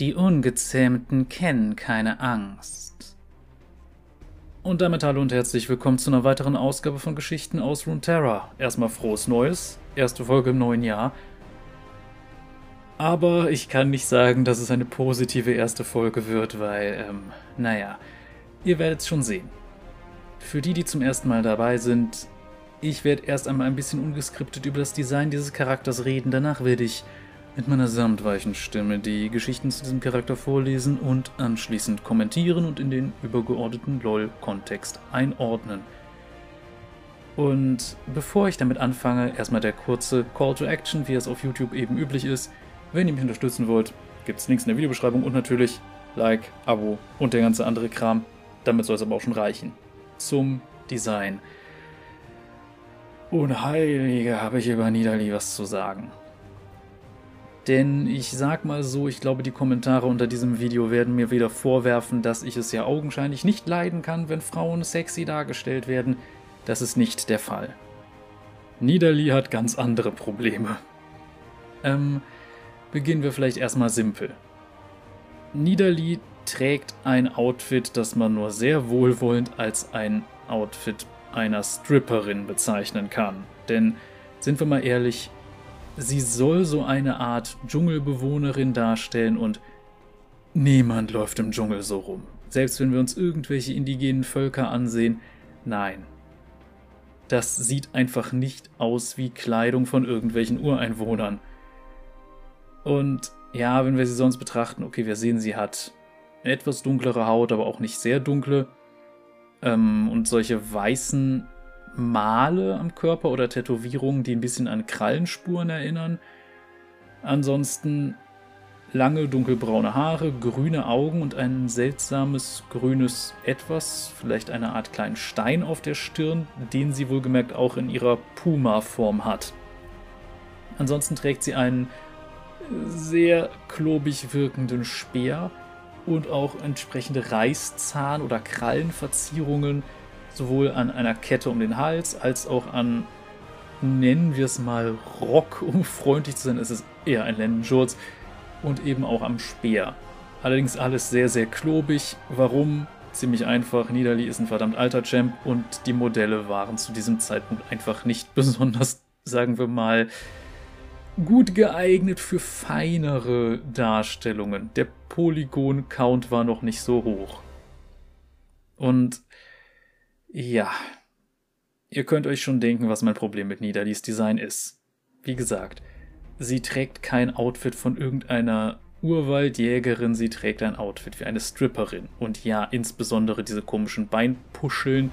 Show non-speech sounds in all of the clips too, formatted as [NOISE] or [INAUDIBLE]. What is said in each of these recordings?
Die Ungezähmten kennen keine Angst. Und damit hallo und herzlich willkommen zu einer weiteren Ausgabe von Geschichten aus Runeterra. Erstmal frohes Neues, erste Folge im neuen Jahr. Aber ich kann nicht sagen, dass es eine positive erste Folge wird, weil, ähm, naja, ihr werdet es schon sehen. Für die, die zum ersten Mal dabei sind, ich werde erst einmal ein bisschen ungeskriptet über das Design dieses Charakters reden, danach werde ich mit meiner samtweichen Stimme die Geschichten zu diesem Charakter vorlesen und anschließend kommentieren und in den übergeordneten LOL-Kontext einordnen. Und bevor ich damit anfange, erstmal der kurze Call to Action, wie es auf YouTube eben üblich ist. Wenn ihr mich unterstützen wollt, gibt es Links in der Videobeschreibung und natürlich Like, Abo und der ganze andere Kram. Damit soll es aber auch schon reichen. Zum Design. Unheilige habe ich über Niederli was zu sagen. Denn ich sag mal so, ich glaube, die Kommentare unter diesem Video werden mir wieder vorwerfen, dass ich es ja augenscheinlich nicht leiden kann, wenn Frauen sexy dargestellt werden. Das ist nicht der Fall. Niederli hat ganz andere Probleme. Ähm, beginnen wir vielleicht erstmal simpel. Niederli trägt ein Outfit, das man nur sehr wohlwollend als ein Outfit einer Stripperin bezeichnen kann. Denn, sind wir mal ehrlich, sie soll so eine Art Dschungelbewohnerin darstellen und niemand läuft im Dschungel so rum. Selbst wenn wir uns irgendwelche indigenen Völker ansehen, nein. Das sieht einfach nicht aus wie Kleidung von irgendwelchen Ureinwohnern. Und ja, wenn wir sie sonst betrachten, okay, wir sehen, sie hat etwas dunklere Haut, aber auch nicht sehr dunkle. Ähm, und solche weißen Male am Körper oder Tätowierungen, die ein bisschen an Krallenspuren erinnern. Ansonsten lange dunkelbraune Haare, grüne Augen und ein seltsames grünes Etwas, vielleicht eine Art kleinen Stein auf der Stirn, den sie wohlgemerkt auch in ihrer Puma-Form hat. Ansonsten trägt sie einen sehr klobig wirkenden Speer und auch entsprechende Reißzahn- oder Krallenverzierungen sowohl an einer Kette um den Hals als auch an, nennen wir es mal, Rock, um [LAUGHS] freundlich zu sein. Es ist eher ein Lendenschurz und eben auch am Speer. Allerdings alles sehr, sehr klobig. Warum? Ziemlich einfach. Niederli ist ein verdammt alter Champ und die Modelle waren zu diesem Zeitpunkt einfach nicht [LAUGHS] besonders, sagen wir mal, gut geeignet für feinere Darstellungen. Der Polygon-Count war noch nicht so hoch. Und ja. Ihr könnt euch schon denken, was mein Problem mit Nidalis Design ist. Wie gesagt, sie trägt kein Outfit von irgendeiner Urwaldjägerin, sie trägt ein Outfit wie eine Stripperin. Und ja, insbesondere diese komischen Beinpuscheln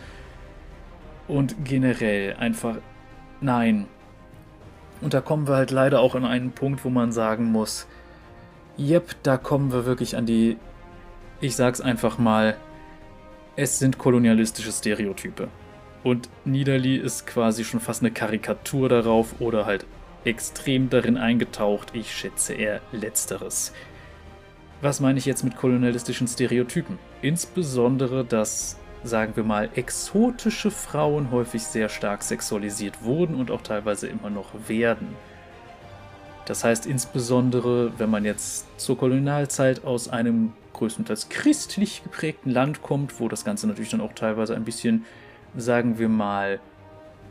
und generell einfach nein. Und da kommen wir halt leider auch an einen Punkt, wo man sagen muss, yep, da kommen wir wirklich an die, ich sag's einfach mal, es sind kolonialistische Stereotype. Und Niederli ist quasi schon fast eine Karikatur darauf oder halt extrem darin eingetaucht. Ich schätze eher letzteres. Was meine ich jetzt mit kolonialistischen Stereotypen? Insbesondere, dass, sagen wir mal, exotische Frauen häufig sehr stark sexualisiert wurden und auch teilweise immer noch werden. Das heißt insbesondere, wenn man jetzt zur Kolonialzeit aus einem größtenteils christlich geprägten Land kommt, wo das Ganze natürlich dann auch teilweise ein bisschen, sagen wir mal,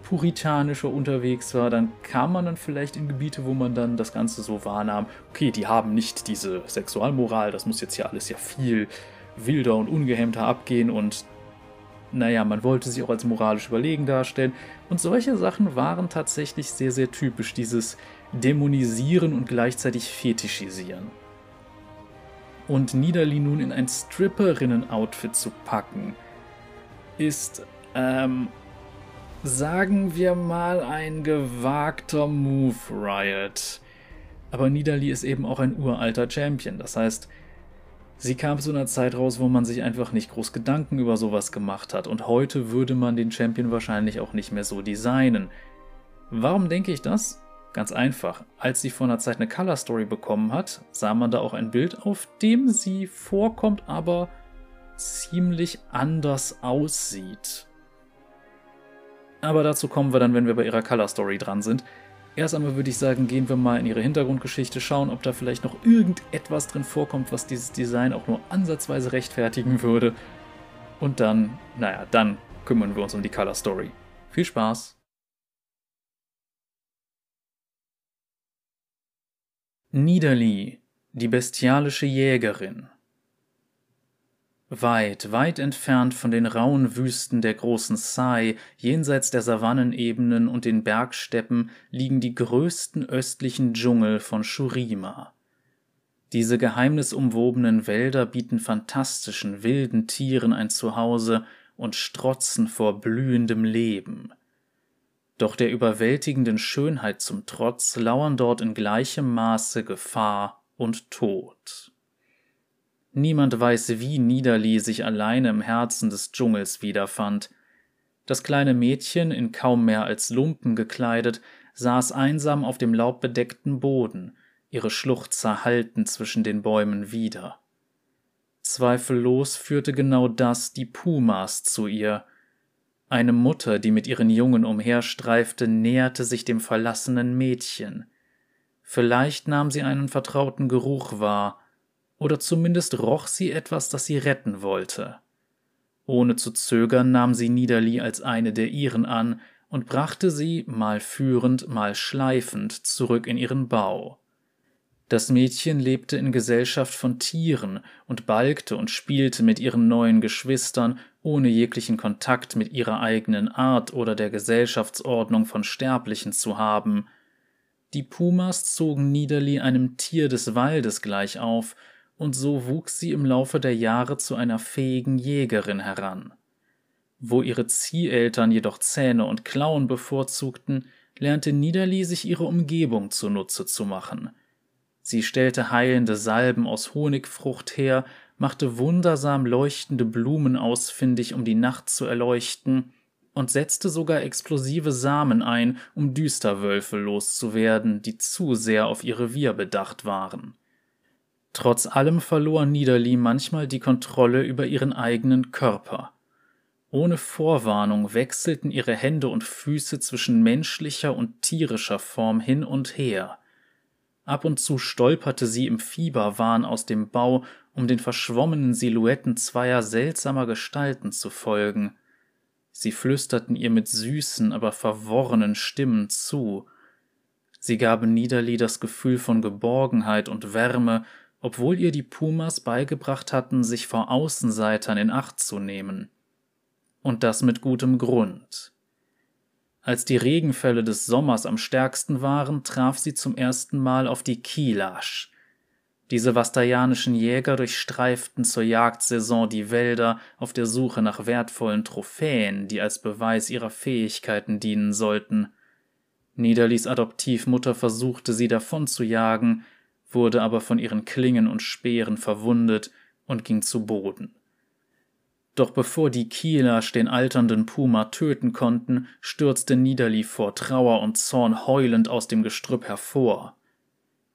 puritanischer unterwegs war, dann kam man dann vielleicht in Gebiete, wo man dann das Ganze so wahrnahm, okay, die haben nicht diese Sexualmoral, das muss jetzt ja alles ja viel wilder und ungehemmter abgehen und naja, man wollte sich auch als moralisch überlegen darstellen. Und solche Sachen waren tatsächlich sehr, sehr typisch, dieses Dämonisieren und gleichzeitig Fetischisieren und Niederli nun in ein Stripperinnen-Outfit zu packen, ist, ähm, sagen wir mal, ein gewagter Move, Riot. Aber Niederli ist eben auch ein uralter Champion. Das heißt, sie kam zu einer Zeit raus, wo man sich einfach nicht groß Gedanken über sowas gemacht hat. Und heute würde man den Champion wahrscheinlich auch nicht mehr so designen. Warum denke ich das? Ganz einfach. Als sie vor einer Zeit eine Color Story bekommen hat, sah man da auch ein Bild, auf dem sie vorkommt, aber ziemlich anders aussieht. Aber dazu kommen wir dann, wenn wir bei ihrer Color Story dran sind. Erst einmal würde ich sagen, gehen wir mal in ihre Hintergrundgeschichte, schauen, ob da vielleicht noch irgendetwas drin vorkommt, was dieses Design auch nur ansatzweise rechtfertigen würde. Und dann, naja, dann kümmern wir uns um die Color Story. Viel Spaß! Niederli, die bestialische Jägerin. Weit, weit entfernt von den rauen Wüsten der großen Sai, jenseits der Savannenebenen und den Bergsteppen, liegen die größten östlichen Dschungel von Shurima. Diese geheimnisumwobenen Wälder bieten fantastischen, wilden Tieren ein Zuhause und strotzen vor blühendem Leben. Doch der überwältigenden Schönheit zum Trotz lauern dort in gleichem Maße Gefahr und Tod. Niemand weiß, wie Niederli sich alleine im Herzen des Dschungels wiederfand. Das kleine Mädchen, in kaum mehr als Lumpen gekleidet, saß einsam auf dem laubbedeckten Boden, ihre Schluchzer hallten zwischen den Bäumen wieder. Zweifellos führte genau das die Pumas zu ihr. Eine Mutter, die mit ihren Jungen umherstreifte, näherte sich dem verlassenen Mädchen. Vielleicht nahm sie einen vertrauten Geruch wahr, oder zumindest roch sie etwas, das sie retten wollte. Ohne zu zögern nahm sie Niederli als eine der ihren an und brachte sie, mal führend, mal schleifend, zurück in ihren Bau. Das Mädchen lebte in Gesellschaft von Tieren und balgte und spielte mit ihren neuen Geschwistern, ohne jeglichen Kontakt mit ihrer eigenen Art oder der Gesellschaftsordnung von Sterblichen zu haben. Die Pumas zogen Niederli einem Tier des Waldes gleich auf und so wuchs sie im Laufe der Jahre zu einer fähigen Jägerin heran. Wo ihre Zieheltern jedoch Zähne und Klauen bevorzugten, lernte Niederli sich ihre Umgebung zunutze zu machen. Sie stellte heilende Salben aus Honigfrucht her, machte wundersam leuchtende Blumen ausfindig, um die Nacht zu erleuchten, und setzte sogar explosive Samen ein, um Düsterwölfe loszuwerden, die zu sehr auf ihr Revier bedacht waren. Trotz allem verlor Niederli manchmal die Kontrolle über ihren eigenen Körper. Ohne Vorwarnung wechselten ihre Hände und Füße zwischen menschlicher und tierischer Form hin und her. Ab und zu stolperte sie im Fieberwahn aus dem Bau, um den verschwommenen Silhouetten zweier seltsamer Gestalten zu folgen. Sie flüsterten ihr mit süßen, aber verworrenen Stimmen zu. Sie gaben Niederli das Gefühl von Geborgenheit und Wärme, obwohl ihr die Pumas beigebracht hatten, sich vor Außenseitern in Acht zu nehmen. Und das mit gutem Grund. Als die Regenfälle des Sommers am stärksten waren, traf sie zum ersten Mal auf die Kilasch. Diese vastajanischen Jäger durchstreiften zur Jagdsaison die Wälder auf der Suche nach wertvollen Trophäen, die als Beweis ihrer Fähigkeiten dienen sollten. Niederlis Adoptivmutter versuchte sie davon zu jagen, wurde aber von ihren Klingen und Speeren verwundet und ging zu Boden. Doch bevor die Kielasch den alternden Puma töten konnten, stürzte Niederli vor Trauer und Zorn heulend aus dem Gestrüpp hervor.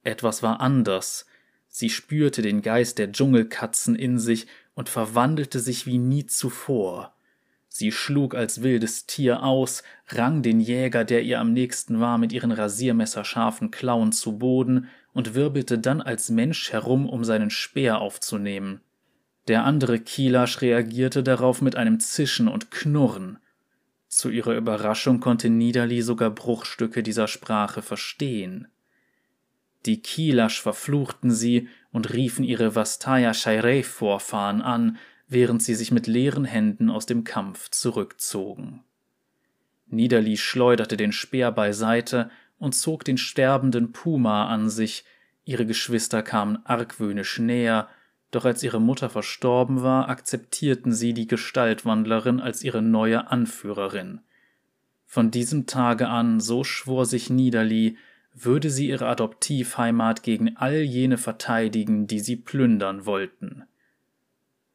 Etwas war anders. Sie spürte den Geist der Dschungelkatzen in sich und verwandelte sich wie nie zuvor. Sie schlug als wildes Tier aus, rang den Jäger, der ihr am nächsten war, mit ihren rasiermesserscharfen Klauen zu Boden und wirbelte dann als Mensch herum, um seinen Speer aufzunehmen. Der andere Kielasch reagierte darauf mit einem Zischen und Knurren. Zu ihrer Überraschung konnte Niederli sogar Bruchstücke dieser Sprache verstehen. Die Kielasch verfluchten sie und riefen ihre Vastaya Shairei-Vorfahren an, während sie sich mit leeren Händen aus dem Kampf zurückzogen. Niederli schleuderte den Speer beiseite und zog den sterbenden Puma an sich, ihre Geschwister kamen argwöhnisch näher, doch als ihre Mutter verstorben war, akzeptierten sie die Gestaltwandlerin als ihre neue Anführerin. Von diesem Tage an, so schwor sich Niederli, würde sie ihre Adoptivheimat gegen all jene verteidigen, die sie plündern wollten.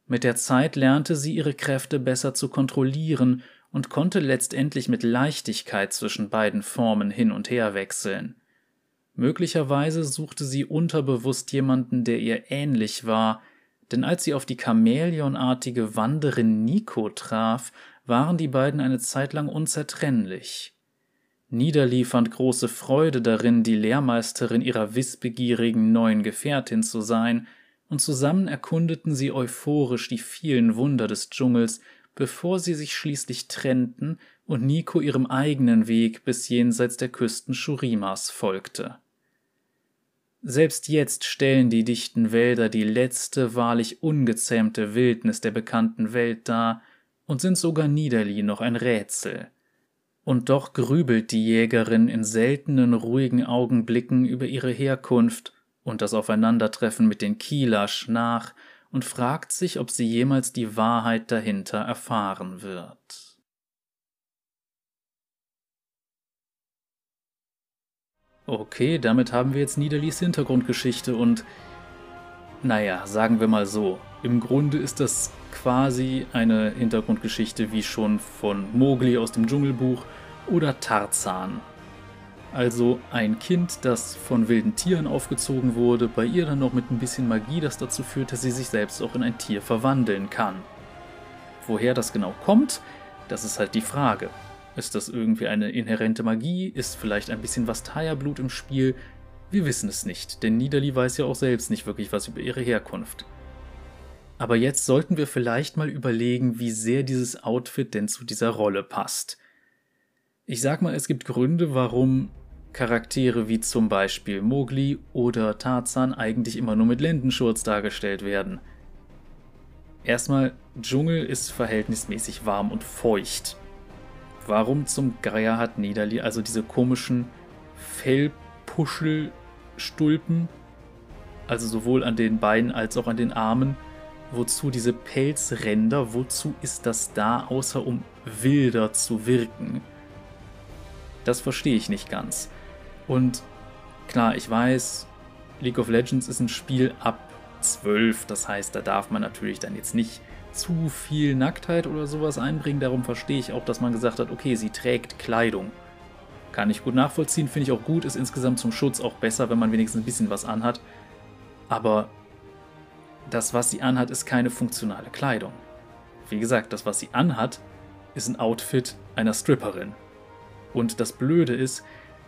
Mit der Zeit lernte sie ihre Kräfte besser zu kontrollieren und konnte letztendlich mit Leichtigkeit zwischen beiden Formen hin und her wechseln. Möglicherweise suchte sie unterbewusst jemanden, der ihr ähnlich war, denn als sie auf die chamäleonartige Wanderin Nico traf, waren die beiden eine Zeit lang unzertrennlich. Niederli fand große Freude darin, die Lehrmeisterin ihrer wissbegierigen neuen Gefährtin zu sein, und zusammen erkundeten sie euphorisch die vielen Wunder des Dschungels, bevor sie sich schließlich trennten und Nico ihrem eigenen Weg bis jenseits der Küsten Shurimas folgte. Selbst jetzt stellen die dichten Wälder die letzte wahrlich ungezähmte Wildnis der bekannten Welt dar und sind sogar Niederli noch ein Rätsel. Und doch grübelt die Jägerin in seltenen ruhigen Augenblicken über ihre Herkunft und das Aufeinandertreffen mit den Kielasch nach und fragt sich, ob sie jemals die Wahrheit dahinter erfahren wird. Okay, damit haben wir jetzt Niederlies Hintergrundgeschichte und naja, sagen wir mal so, im Grunde ist das quasi eine Hintergrundgeschichte wie schon von Mowgli aus dem Dschungelbuch oder Tarzan also ein Kind, das von wilden Tieren aufgezogen wurde, bei ihr dann noch mit ein bisschen Magie, das dazu führt, dass sie sich selbst auch in ein Tier verwandeln kann. Woher das genau kommt, das ist halt die Frage. Ist das irgendwie eine inhärente Magie? Ist vielleicht ein bisschen was Taya-Blut im Spiel? Wir wissen es nicht, denn Niederli weiß ja auch selbst nicht wirklich was über ihre Herkunft. Aber jetzt sollten wir vielleicht mal überlegen, wie sehr dieses Outfit denn zu dieser Rolle passt. Ich sag mal, es gibt Gründe, warum Charaktere wie zum Beispiel Mowgli oder Tarzan eigentlich immer nur mit Lendenschurz dargestellt werden. Erstmal, Dschungel ist verhältnismäßig warm und feucht. Warum zum Geier hat Niederli also diese komischen Fellpuschelstulpen, also sowohl an den Beinen als auch an den Armen? Wozu diese Pelzränder? Wozu ist das da, außer um wilder zu wirken? Das verstehe ich nicht ganz. Und klar, ich weiß, League of Legends ist ein Spiel ab 12, das heißt, da darf man natürlich dann jetzt nicht zu viel Nacktheit oder sowas einbringen. Darum verstehe ich auch, dass man gesagt hat, okay, sie trägt Kleidung. Kann ich gut nachvollziehen, finde ich auch gut, ist insgesamt zum Schutz auch besser, wenn man wenigstens ein bisschen was anhat. Aber das, was sie anhat, ist keine funktionale Kleidung. Wie gesagt, das, was sie anhat, ist ein Outfit einer Stripperin. Und das Blöde ist,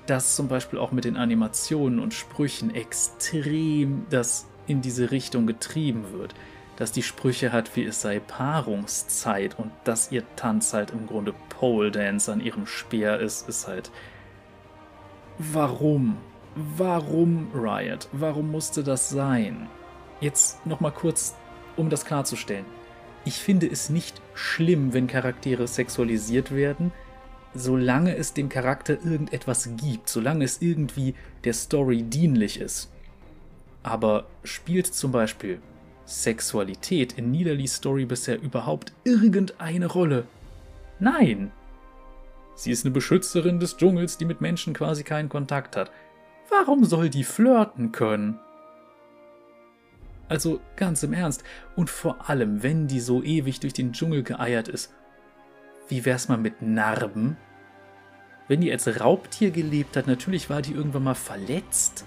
dass zum Beispiel auch mit den Animationen und Sprüchen extrem das in diese Richtung getrieben wird. Dass die Sprüche hat, wie es sei Paarungszeit und dass ihr Tanz halt im Grunde Pole Dance an ihrem Speer ist, ist halt. Warum? Warum, Riot? Warum musste das sein? Jetzt nochmal kurz, um das klarzustellen. Ich finde es nicht schlimm, wenn Charaktere sexualisiert werden, solange es dem Charakter irgendetwas gibt, solange es irgendwie der Story dienlich ist. Aber spielt zum Beispiel Sexualität in Niederlies Story bisher überhaupt irgendeine Rolle? Nein! Sie ist eine Beschützerin des Dschungels, die mit Menschen quasi keinen Kontakt hat. Warum soll die flirten können? Also ganz im Ernst, und vor allem, wenn die so ewig durch den Dschungel geeiert ist, wie wär's mal mit Narben? Wenn die als Raubtier gelebt hat, natürlich war die irgendwann mal verletzt.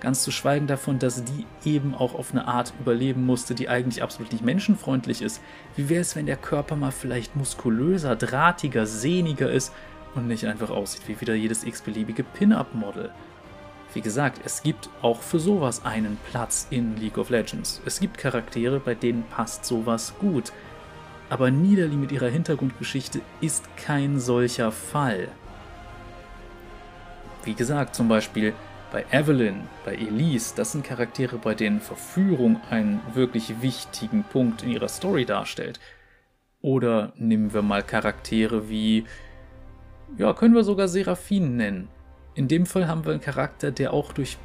Ganz zu schweigen davon, dass die eben auch auf eine Art überleben musste, die eigentlich absolut nicht menschenfreundlich ist. Wie wäre es, wenn der Körper mal vielleicht muskulöser, drahtiger, sehniger ist und nicht einfach aussieht wie wieder jedes x-beliebige Pin-Up-Model? Wie gesagt, es gibt auch für sowas einen Platz in League of Legends. Es gibt Charaktere, bei denen passt sowas gut. Aber Niederli mit ihrer Hintergrundgeschichte ist kein solcher Fall. Wie gesagt, zum Beispiel bei Evelyn, bei Elise, das sind Charaktere, bei denen Verführung einen wirklich wichtigen Punkt in ihrer Story darstellt. Oder nehmen wir mal Charaktere wie, ja, können wir sogar Seraphin nennen. In dem Fall haben wir einen Charakter, der auch durch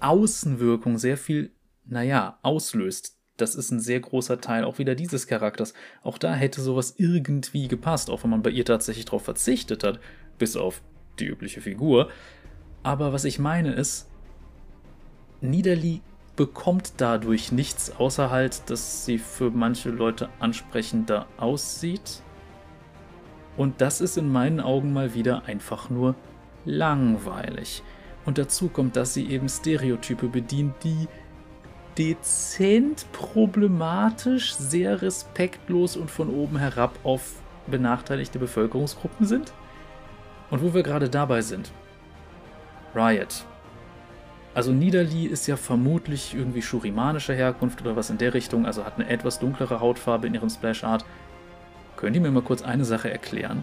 Außenwirkung sehr viel, naja, auslöst das ist ein sehr großer Teil auch wieder dieses Charakters. Auch da hätte sowas irgendwie gepasst, auch wenn man bei ihr tatsächlich darauf verzichtet hat, bis auf die übliche Figur. Aber was ich meine ist, Niederli bekommt dadurch nichts, außer halt, dass sie für manche Leute ansprechender aussieht. Und das ist in meinen Augen mal wieder einfach nur langweilig. Und dazu kommt, dass sie eben Stereotype bedient, die dezent problematisch, sehr respektlos und von oben herab auf benachteiligte Bevölkerungsgruppen sind. Und wo wir gerade dabei sind. Riot. Also Nidalee ist ja vermutlich irgendwie shurimanischer Herkunft oder was in der Richtung, also hat eine etwas dunklere Hautfarbe in ihrem Splash Art. Könnt ihr mir mal kurz eine Sache erklären?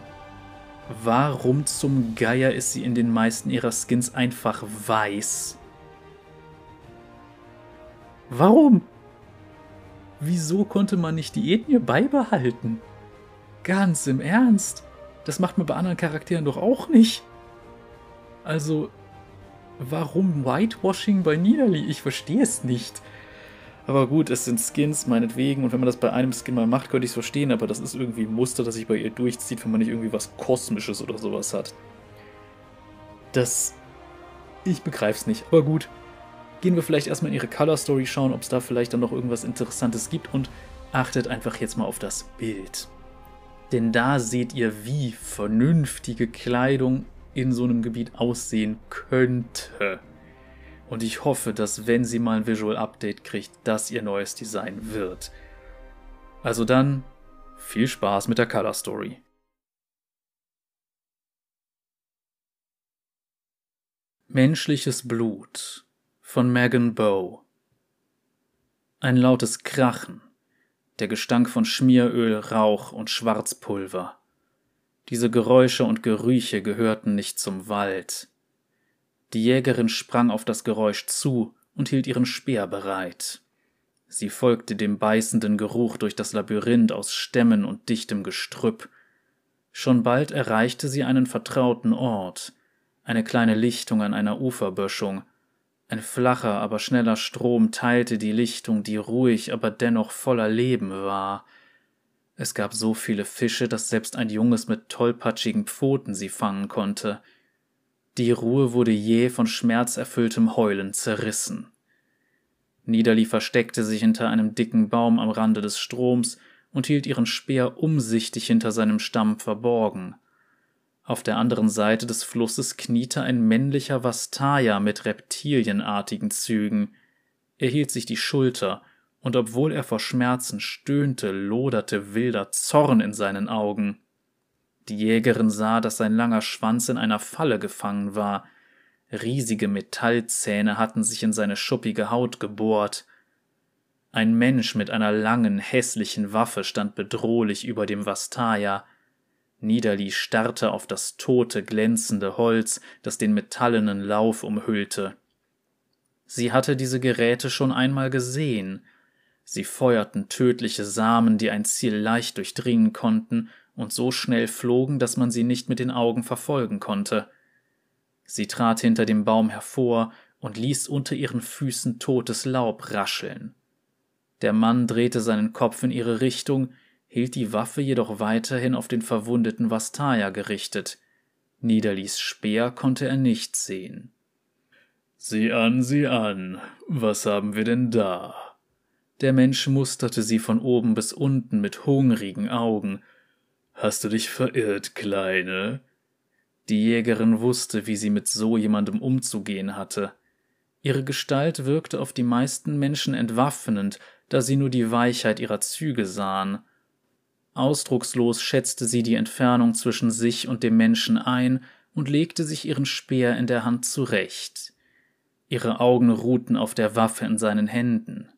Warum zum Geier ist sie in den meisten ihrer Skins einfach weiß? Warum? Wieso konnte man nicht die Ethnie beibehalten? Ganz im Ernst. Das macht man bei anderen Charakteren doch auch nicht. Also, warum Whitewashing bei Nidalee? Ich verstehe es nicht. Aber gut, es sind Skins, meinetwegen. Und wenn man das bei einem Skin mal macht, könnte ich es verstehen. Aber das ist irgendwie ein Muster, das sich bei ihr durchzieht, wenn man nicht irgendwie was Kosmisches oder sowas hat. Das. Ich begreife es nicht. Aber gut. Gehen wir vielleicht erstmal in ihre Color Story schauen, ob es da vielleicht dann noch irgendwas Interessantes gibt. Und achtet einfach jetzt mal auf das Bild. Denn da seht ihr, wie vernünftige Kleidung in so einem Gebiet aussehen könnte. Und ich hoffe, dass wenn sie mal ein Visual Update kriegt, das ihr neues Design wird. Also dann, viel Spaß mit der Color Story. Menschliches Blut von Megan Bow. Ein lautes Krachen, der Gestank von Schmieröl, Rauch und Schwarzpulver. Diese Geräusche und Gerüche gehörten nicht zum Wald, die Jägerin sprang auf das Geräusch zu und hielt ihren Speer bereit. Sie folgte dem beißenden Geruch durch das Labyrinth aus Stämmen und dichtem Gestrüpp. Schon bald erreichte sie einen vertrauten Ort, eine kleine Lichtung an einer Uferböschung. Ein flacher, aber schneller Strom teilte die Lichtung, die ruhig, aber dennoch voller Leben war. Es gab so viele Fische, dass selbst ein Junges mit tollpatschigen Pfoten sie fangen konnte. Die Ruhe wurde jäh von schmerzerfülltem Heulen zerrissen. Niederli versteckte sich hinter einem dicken Baum am Rande des Stroms und hielt ihren Speer umsichtig hinter seinem Stamm verborgen. Auf der anderen Seite des Flusses kniete ein männlicher Vastaya mit reptilienartigen Zügen. Er hielt sich die Schulter, und obwohl er vor Schmerzen stöhnte, loderte wilder Zorn in seinen Augen. Die Jägerin sah, dass sein langer Schwanz in einer Falle gefangen war. Riesige Metallzähne hatten sich in seine schuppige Haut gebohrt. Ein Mensch mit einer langen, hässlichen Waffe stand bedrohlich über dem Vastaya. Niederli starrte auf das tote, glänzende Holz, das den metallenen Lauf umhüllte. Sie hatte diese Geräte schon einmal gesehen. Sie feuerten tödliche Samen, die ein Ziel leicht durchdringen konnten und so schnell flogen, dass man sie nicht mit den Augen verfolgen konnte. Sie trat hinter dem Baum hervor und ließ unter ihren Füßen totes Laub rascheln. Der Mann drehte seinen Kopf in ihre Richtung, hielt die Waffe jedoch weiterhin auf den verwundeten Vastaya gerichtet. Niederlies Speer konnte er nicht sehen. Sieh an, sieh an, was haben wir denn da? Der Mensch musterte sie von oben bis unten mit hungrigen Augen Hast du dich verirrt, Kleine? Die Jägerin wusste, wie sie mit so jemandem umzugehen hatte. Ihre Gestalt wirkte auf die meisten Menschen entwaffnend, da sie nur die Weichheit ihrer Züge sahen. Ausdruckslos schätzte sie die Entfernung zwischen sich und dem Menschen ein und legte sich ihren Speer in der Hand zurecht. Ihre Augen ruhten auf der Waffe in seinen Händen.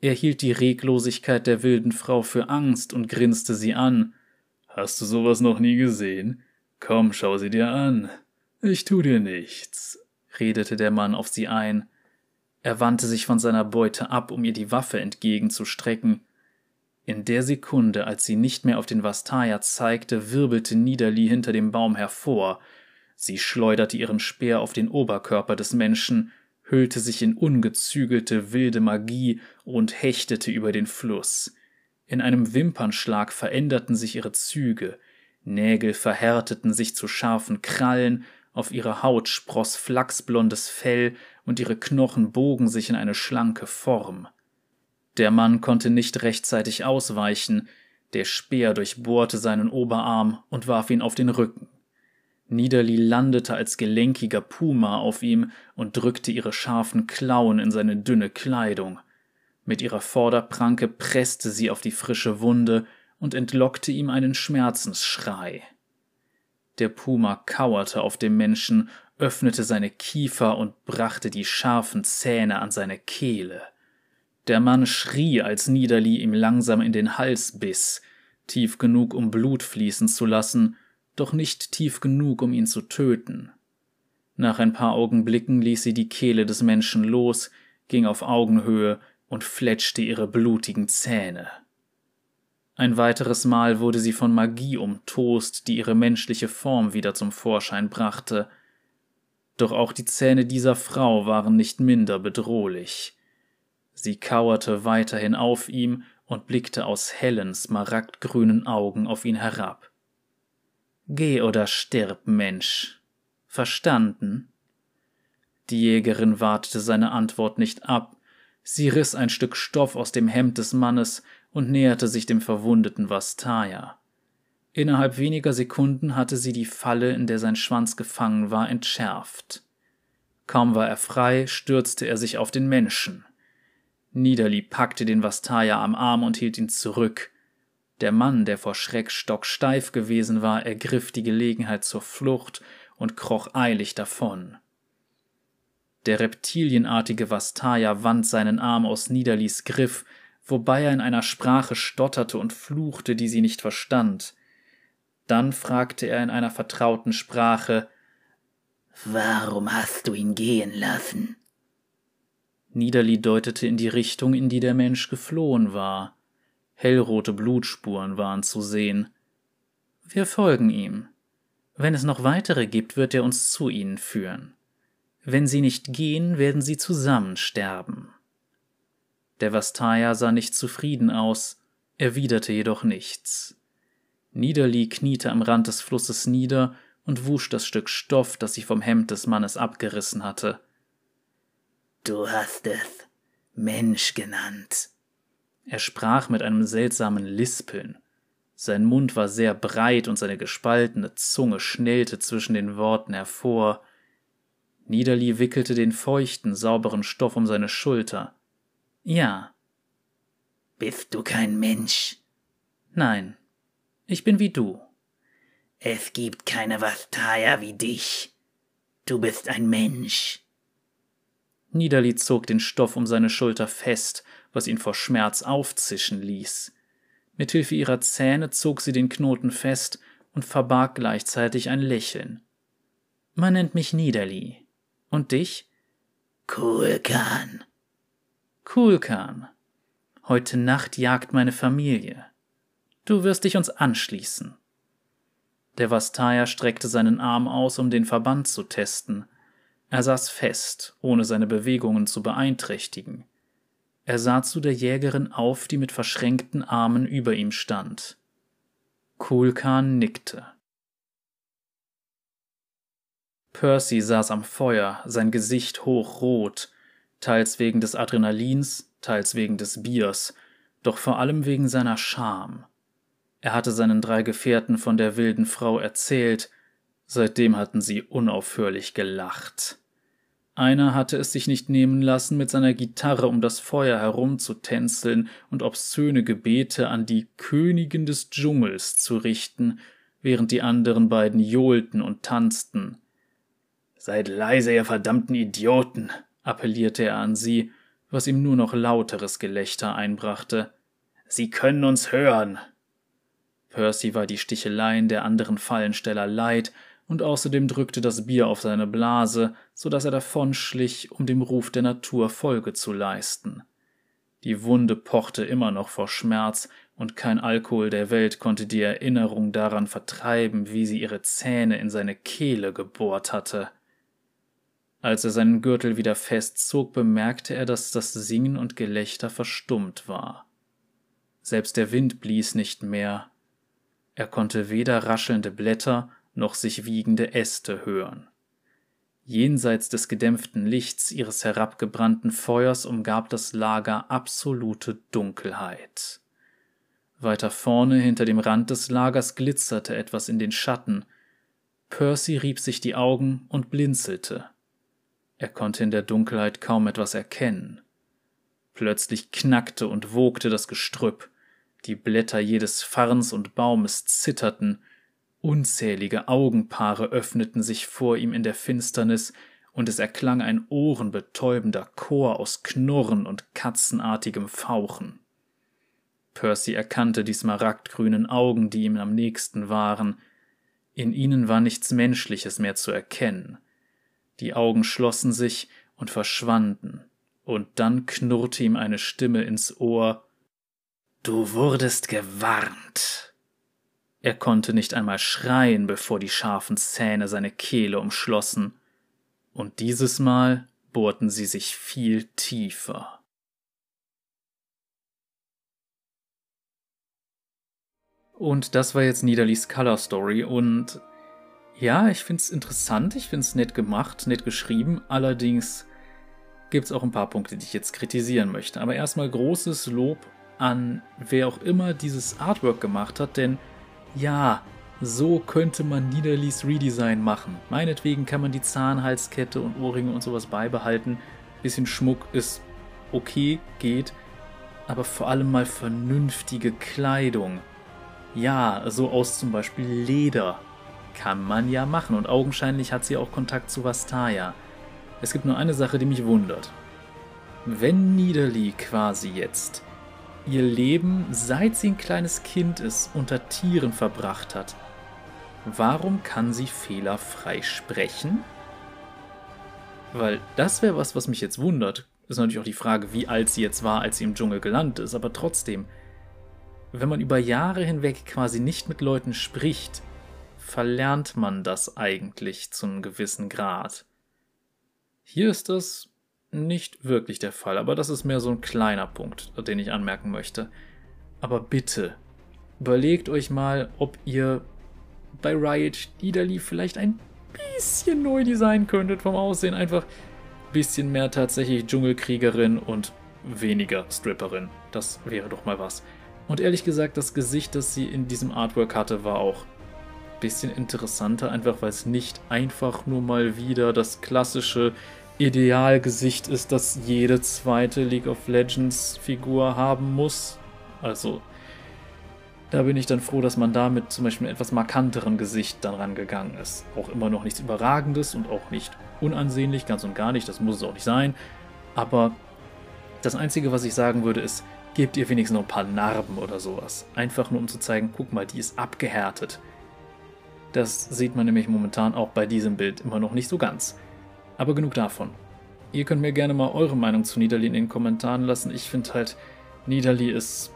Er hielt die Reglosigkeit der wilden Frau für Angst und grinste sie an. Hast du sowas noch nie gesehen? Komm, schau sie dir an. Ich tu dir nichts, redete der Mann auf sie ein. Er wandte sich von seiner Beute ab, um ihr die Waffe entgegenzustrecken. In der Sekunde, als sie nicht mehr auf den Vastaya zeigte, wirbelte Niederli hinter dem Baum hervor. Sie schleuderte ihren Speer auf den Oberkörper des Menschen, hüllte sich in ungezügelte wilde Magie und hechtete über den Fluss. In einem Wimpernschlag veränderten sich ihre Züge, Nägel verhärteten sich zu scharfen Krallen, auf ihrer Haut spross flachsblondes Fell und ihre Knochen bogen sich in eine schlanke Form. Der Mann konnte nicht rechtzeitig ausweichen, der Speer durchbohrte seinen Oberarm und warf ihn auf den Rücken. Niederli landete als gelenkiger Puma auf ihm und drückte ihre scharfen Klauen in seine dünne Kleidung. Mit ihrer Vorderpranke presste sie auf die frische Wunde und entlockte ihm einen Schmerzensschrei. Der Puma kauerte auf dem Menschen, öffnete seine Kiefer und brachte die scharfen Zähne an seine Kehle. Der Mann schrie, als Niederli ihm langsam in den Hals biss, tief genug, um Blut fließen zu lassen, doch nicht tief genug, um ihn zu töten. Nach ein paar Augenblicken ließ sie die Kehle des Menschen los, ging auf Augenhöhe und fletschte ihre blutigen Zähne. Ein weiteres Mal wurde sie von Magie umtost, die ihre menschliche Form wieder zum Vorschein brachte. Doch auch die Zähne dieser Frau waren nicht minder bedrohlich. Sie kauerte weiterhin auf ihm und blickte aus hellen, smaragdgrünen Augen auf ihn herab. Geh oder stirb, Mensch. Verstanden? Die Jägerin wartete seine Antwort nicht ab. Sie riss ein Stück Stoff aus dem Hemd des Mannes und näherte sich dem verwundeten Vastaya. Innerhalb weniger Sekunden hatte sie die Falle, in der sein Schwanz gefangen war, entschärft. Kaum war er frei, stürzte er sich auf den Menschen. Niederli packte den Vastaya am Arm und hielt ihn zurück. Der Mann, der vor Schreck stocksteif gewesen war, ergriff die Gelegenheit zur Flucht und kroch eilig davon. Der reptilienartige Vastaya wand seinen Arm aus Niederlis Griff, wobei er in einer Sprache stotterte und fluchte, die sie nicht verstand. Dann fragte er in einer vertrauten Sprache Warum hast du ihn gehen lassen? Niederli deutete in die Richtung, in die der Mensch geflohen war. Hellrote Blutspuren waren zu sehen. Wir folgen ihm. Wenn es noch weitere gibt, wird er uns zu ihnen führen. Wenn sie nicht gehen, werden sie zusammen sterben. Der Vastaya sah nicht zufrieden aus, erwiderte jedoch nichts. Niederli kniete am Rand des Flusses nieder und wusch das Stück Stoff, das sie vom Hemd des Mannes abgerissen hatte. Du hast es Mensch genannt. Er sprach mit einem seltsamen Lispeln. Sein Mund war sehr breit und seine gespaltene Zunge schnellte zwischen den Worten hervor. Niederli wickelte den feuchten, sauberen Stoff um seine Schulter. Ja. Bist du kein Mensch? Nein. Ich bin wie du. Es gibt keine Vastaya wie dich. Du bist ein Mensch. Niederli zog den Stoff um seine Schulter fest, was ihn vor Schmerz aufzischen ließ. Mit Hilfe ihrer Zähne zog sie den Knoten fest und verbarg gleichzeitig ein Lächeln. Man nennt mich Niederli. Und dich? Kulkan. Kulkan. Heute Nacht jagt meine Familie. Du wirst dich uns anschließen. Der Vastaya streckte seinen Arm aus, um den Verband zu testen. Er saß fest, ohne seine Bewegungen zu beeinträchtigen. Er sah zu der Jägerin auf, die mit verschränkten Armen über ihm stand. Kulkan nickte. Percy saß am Feuer, sein Gesicht hochrot, teils wegen des Adrenalins, teils wegen des Biers, doch vor allem wegen seiner Scham. Er hatte seinen drei Gefährten von der wilden Frau erzählt, seitdem hatten sie unaufhörlich gelacht. Einer hatte es sich nicht nehmen lassen, mit seiner Gitarre um das Feuer herumzutänzeln und obszöne Gebete an die Königin des Dschungels zu richten, während die anderen beiden johlten und tanzten. Seid leise, ihr verdammten Idioten, appellierte er an sie, was ihm nur noch lauteres Gelächter einbrachte. Sie können uns hören. Percy war die Sticheleien der anderen Fallensteller leid, und außerdem drückte das Bier auf seine Blase, so dass er davonschlich, um dem Ruf der Natur Folge zu leisten. Die Wunde pochte immer noch vor Schmerz, und kein Alkohol der Welt konnte die Erinnerung daran vertreiben, wie sie ihre Zähne in seine Kehle gebohrt hatte. Als er seinen Gürtel wieder festzog, bemerkte er, dass das Singen und Gelächter verstummt war. Selbst der Wind blies nicht mehr. Er konnte weder raschelnde Blätter noch sich wiegende Äste hören. Jenseits des gedämpften Lichts ihres herabgebrannten Feuers umgab das Lager absolute Dunkelheit. Weiter vorne hinter dem Rand des Lagers glitzerte etwas in den Schatten. Percy rieb sich die Augen und blinzelte. Er konnte in der Dunkelheit kaum etwas erkennen. Plötzlich knackte und wogte das Gestrüpp, die Blätter jedes Farns und Baumes zitterten, Unzählige Augenpaare öffneten sich vor ihm in der Finsternis, und es erklang ein ohrenbetäubender Chor aus Knurren und katzenartigem Fauchen. Percy erkannte die smaragdgrünen Augen, die ihm am nächsten waren. In ihnen war nichts Menschliches mehr zu erkennen. Die Augen schlossen sich und verschwanden, und dann knurrte ihm eine Stimme ins Ohr Du wurdest gewarnt. Er konnte nicht einmal schreien, bevor die scharfen Zähne seine Kehle umschlossen, und dieses Mal bohrten sie sich viel tiefer. Und das war jetzt Niederlies Color Story und ja, ich finde es interessant, ich finde es nett gemacht, nett geschrieben, allerdings gibt es auch ein paar Punkte, die ich jetzt kritisieren möchte. Aber erstmal großes Lob an wer auch immer dieses Artwork gemacht hat, denn ja, so könnte man Niederlies Redesign machen. Meinetwegen kann man die Zahnhalskette und Ohrringe und sowas beibehalten. Bisschen Schmuck ist okay, geht. Aber vor allem mal vernünftige Kleidung. Ja, so aus zum Beispiel Leder. Kann man ja machen. Und augenscheinlich hat sie auch Kontakt zu Vastaya. Es gibt nur eine Sache, die mich wundert. Wenn Niederli quasi jetzt ihr Leben, seit sie ein kleines Kind ist, unter Tieren verbracht hat, warum kann sie fehlerfrei sprechen? Weil das wäre was, was mich jetzt wundert. Ist natürlich auch die Frage, wie alt sie jetzt war, als sie im Dschungel gelandet ist, aber trotzdem, wenn man über Jahre hinweg quasi nicht mit Leuten spricht, verlernt man das eigentlich zu einem gewissen Grad. Hier ist das nicht wirklich der Fall, aber das ist mehr so ein kleiner Punkt, den ich anmerken möchte. Aber bitte, überlegt euch mal, ob ihr bei Riot Niederli vielleicht ein bisschen neu designen könntet vom Aussehen. Einfach ein bisschen mehr tatsächlich Dschungelkriegerin und weniger Stripperin. Das wäre doch mal was. Und ehrlich gesagt, das Gesicht, das sie in diesem Artwork hatte, war auch ein bisschen interessanter, einfach weil es nicht einfach nur mal wieder das klassische Idealgesicht ist, das jede zweite League of Legends Figur haben muss. Also da bin ich dann froh, dass man da mit zum Beispiel einem etwas markanteren Gesicht dann rangegangen ist. Auch immer noch nichts Überragendes und auch nicht unansehnlich, ganz und gar nicht, das muss es auch nicht sein. Aber das Einzige, was ich sagen würde, ist, gebt ihr wenigstens noch ein paar Narben oder sowas. Einfach nur um zu zeigen, guck mal, die ist abgehärtet. Das sieht man nämlich momentan auch bei diesem Bild immer noch nicht so ganz. Aber genug davon. Ihr könnt mir gerne mal eure Meinung zu Niederli in den Kommentaren lassen. Ich finde halt, Niederli ist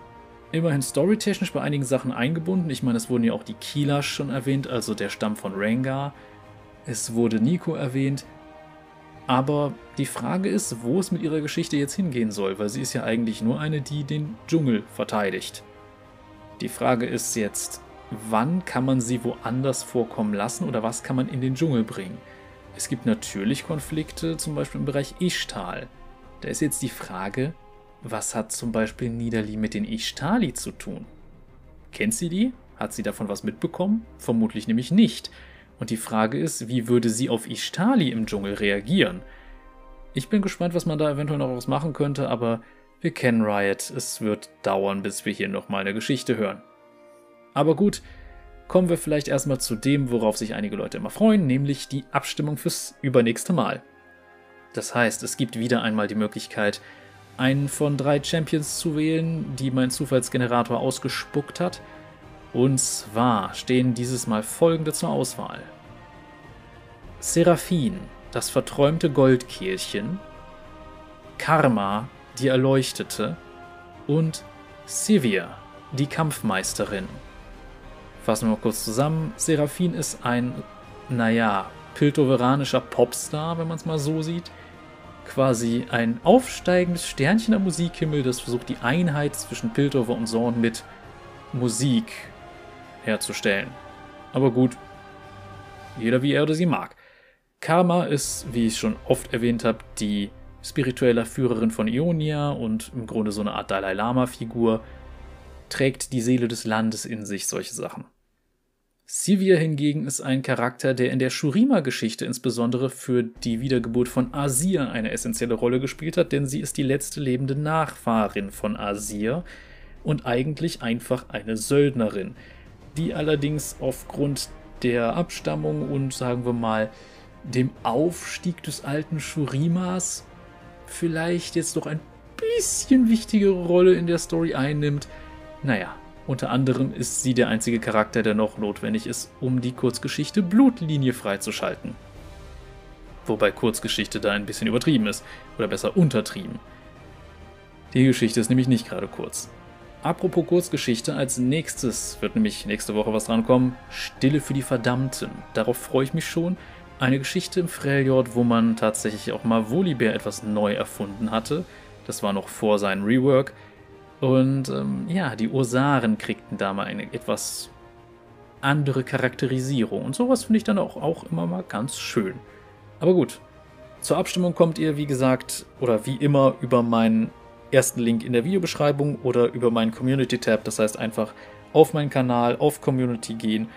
immerhin storytechnisch bei einigen Sachen eingebunden. Ich meine, es wurden ja auch die Kieler schon erwähnt, also der Stamm von Rengar. Es wurde Nico erwähnt. Aber die Frage ist, wo es mit ihrer Geschichte jetzt hingehen soll, weil sie ist ja eigentlich nur eine, die den Dschungel verteidigt. Die Frage ist jetzt, wann kann man sie woanders vorkommen lassen oder was kann man in den Dschungel bringen? Es gibt natürlich Konflikte, zum Beispiel im Bereich Ishtal. Da ist jetzt die Frage, was hat zum Beispiel Niederli mit den Ishtali zu tun? Kennt sie die? Hat sie davon was mitbekommen? Vermutlich nämlich nicht. Und die Frage ist, wie würde sie auf Ishtali im Dschungel reagieren? Ich bin gespannt, was man da eventuell noch was machen könnte, aber wir kennen Riot. Es wird dauern, bis wir hier nochmal eine Geschichte hören. Aber gut, kommen wir vielleicht erstmal zu dem, worauf sich einige Leute immer freuen, nämlich die Abstimmung fürs übernächste Mal. Das heißt, es gibt wieder einmal die Möglichkeit, einen von drei Champions zu wählen, die mein Zufallsgenerator ausgespuckt hat. Und zwar stehen dieses Mal folgende zur Auswahl. Seraphin, das verträumte Goldkehlchen, Karma, die Erleuchtete und Sivir, die Kampfmeisterin. Fassen wir mal kurz zusammen. Seraphin ist ein, naja, piltoveranischer Popstar, wenn man es mal so sieht quasi ein aufsteigendes Sternchen am Musikhimmel, das versucht, die Einheit zwischen Piltover und Zorn mit Musik herzustellen. Aber gut, jeder wie er oder sie mag. Karma ist, wie ich schon oft erwähnt habe, die spirituelle Führerin von Ionia und im Grunde so eine Art Dalai Lama-Figur, trägt die Seele des Landes in sich, solche Sachen. Sivir hingegen ist ein Charakter, der in der Shurima-Geschichte insbesondere für die Wiedergeburt von Asir eine essentielle Rolle gespielt hat, denn sie ist die letzte lebende Nachfahrin von Asir und eigentlich einfach eine Söldnerin, die allerdings aufgrund der Abstammung und sagen wir mal dem Aufstieg des alten Shurimas vielleicht jetzt doch ein bisschen wichtigere Rolle in der Story einnimmt. Naja, unter anderem ist sie der einzige Charakter, der noch notwendig ist, um die Kurzgeschichte Blutlinie freizuschalten. Wobei Kurzgeschichte da ein bisschen übertrieben ist, oder besser untertrieben. Die Geschichte ist nämlich nicht gerade kurz. Apropos Kurzgeschichte, als nächstes wird nämlich nächste Woche was drankommen. Stille für die Verdammten. Darauf freue ich mich schon. Eine Geschichte im Freljord, wo man tatsächlich auch mal Volibear etwas neu erfunden hatte. Das war noch vor seinem Rework. Und ähm, ja, die Ursaren kriegten da mal eine etwas andere Charakterisierung. Und sowas finde ich dann auch, auch immer mal ganz schön. Aber gut, zur Abstimmung kommt ihr, wie gesagt, oder wie immer über meinen ersten Link in der Videobeschreibung oder über meinen Community-Tab. Das heißt einfach auf meinen Kanal, auf Community gehen.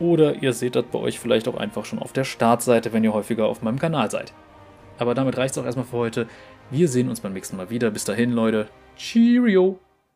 Oder ihr seht das bei euch vielleicht auch einfach schon auf der Startseite, wenn ihr häufiger auf meinem Kanal seid. Aber damit reicht es auch erstmal für heute. Wir sehen uns beim nächsten Mal wieder. Bis dahin, Leute. Cheerio!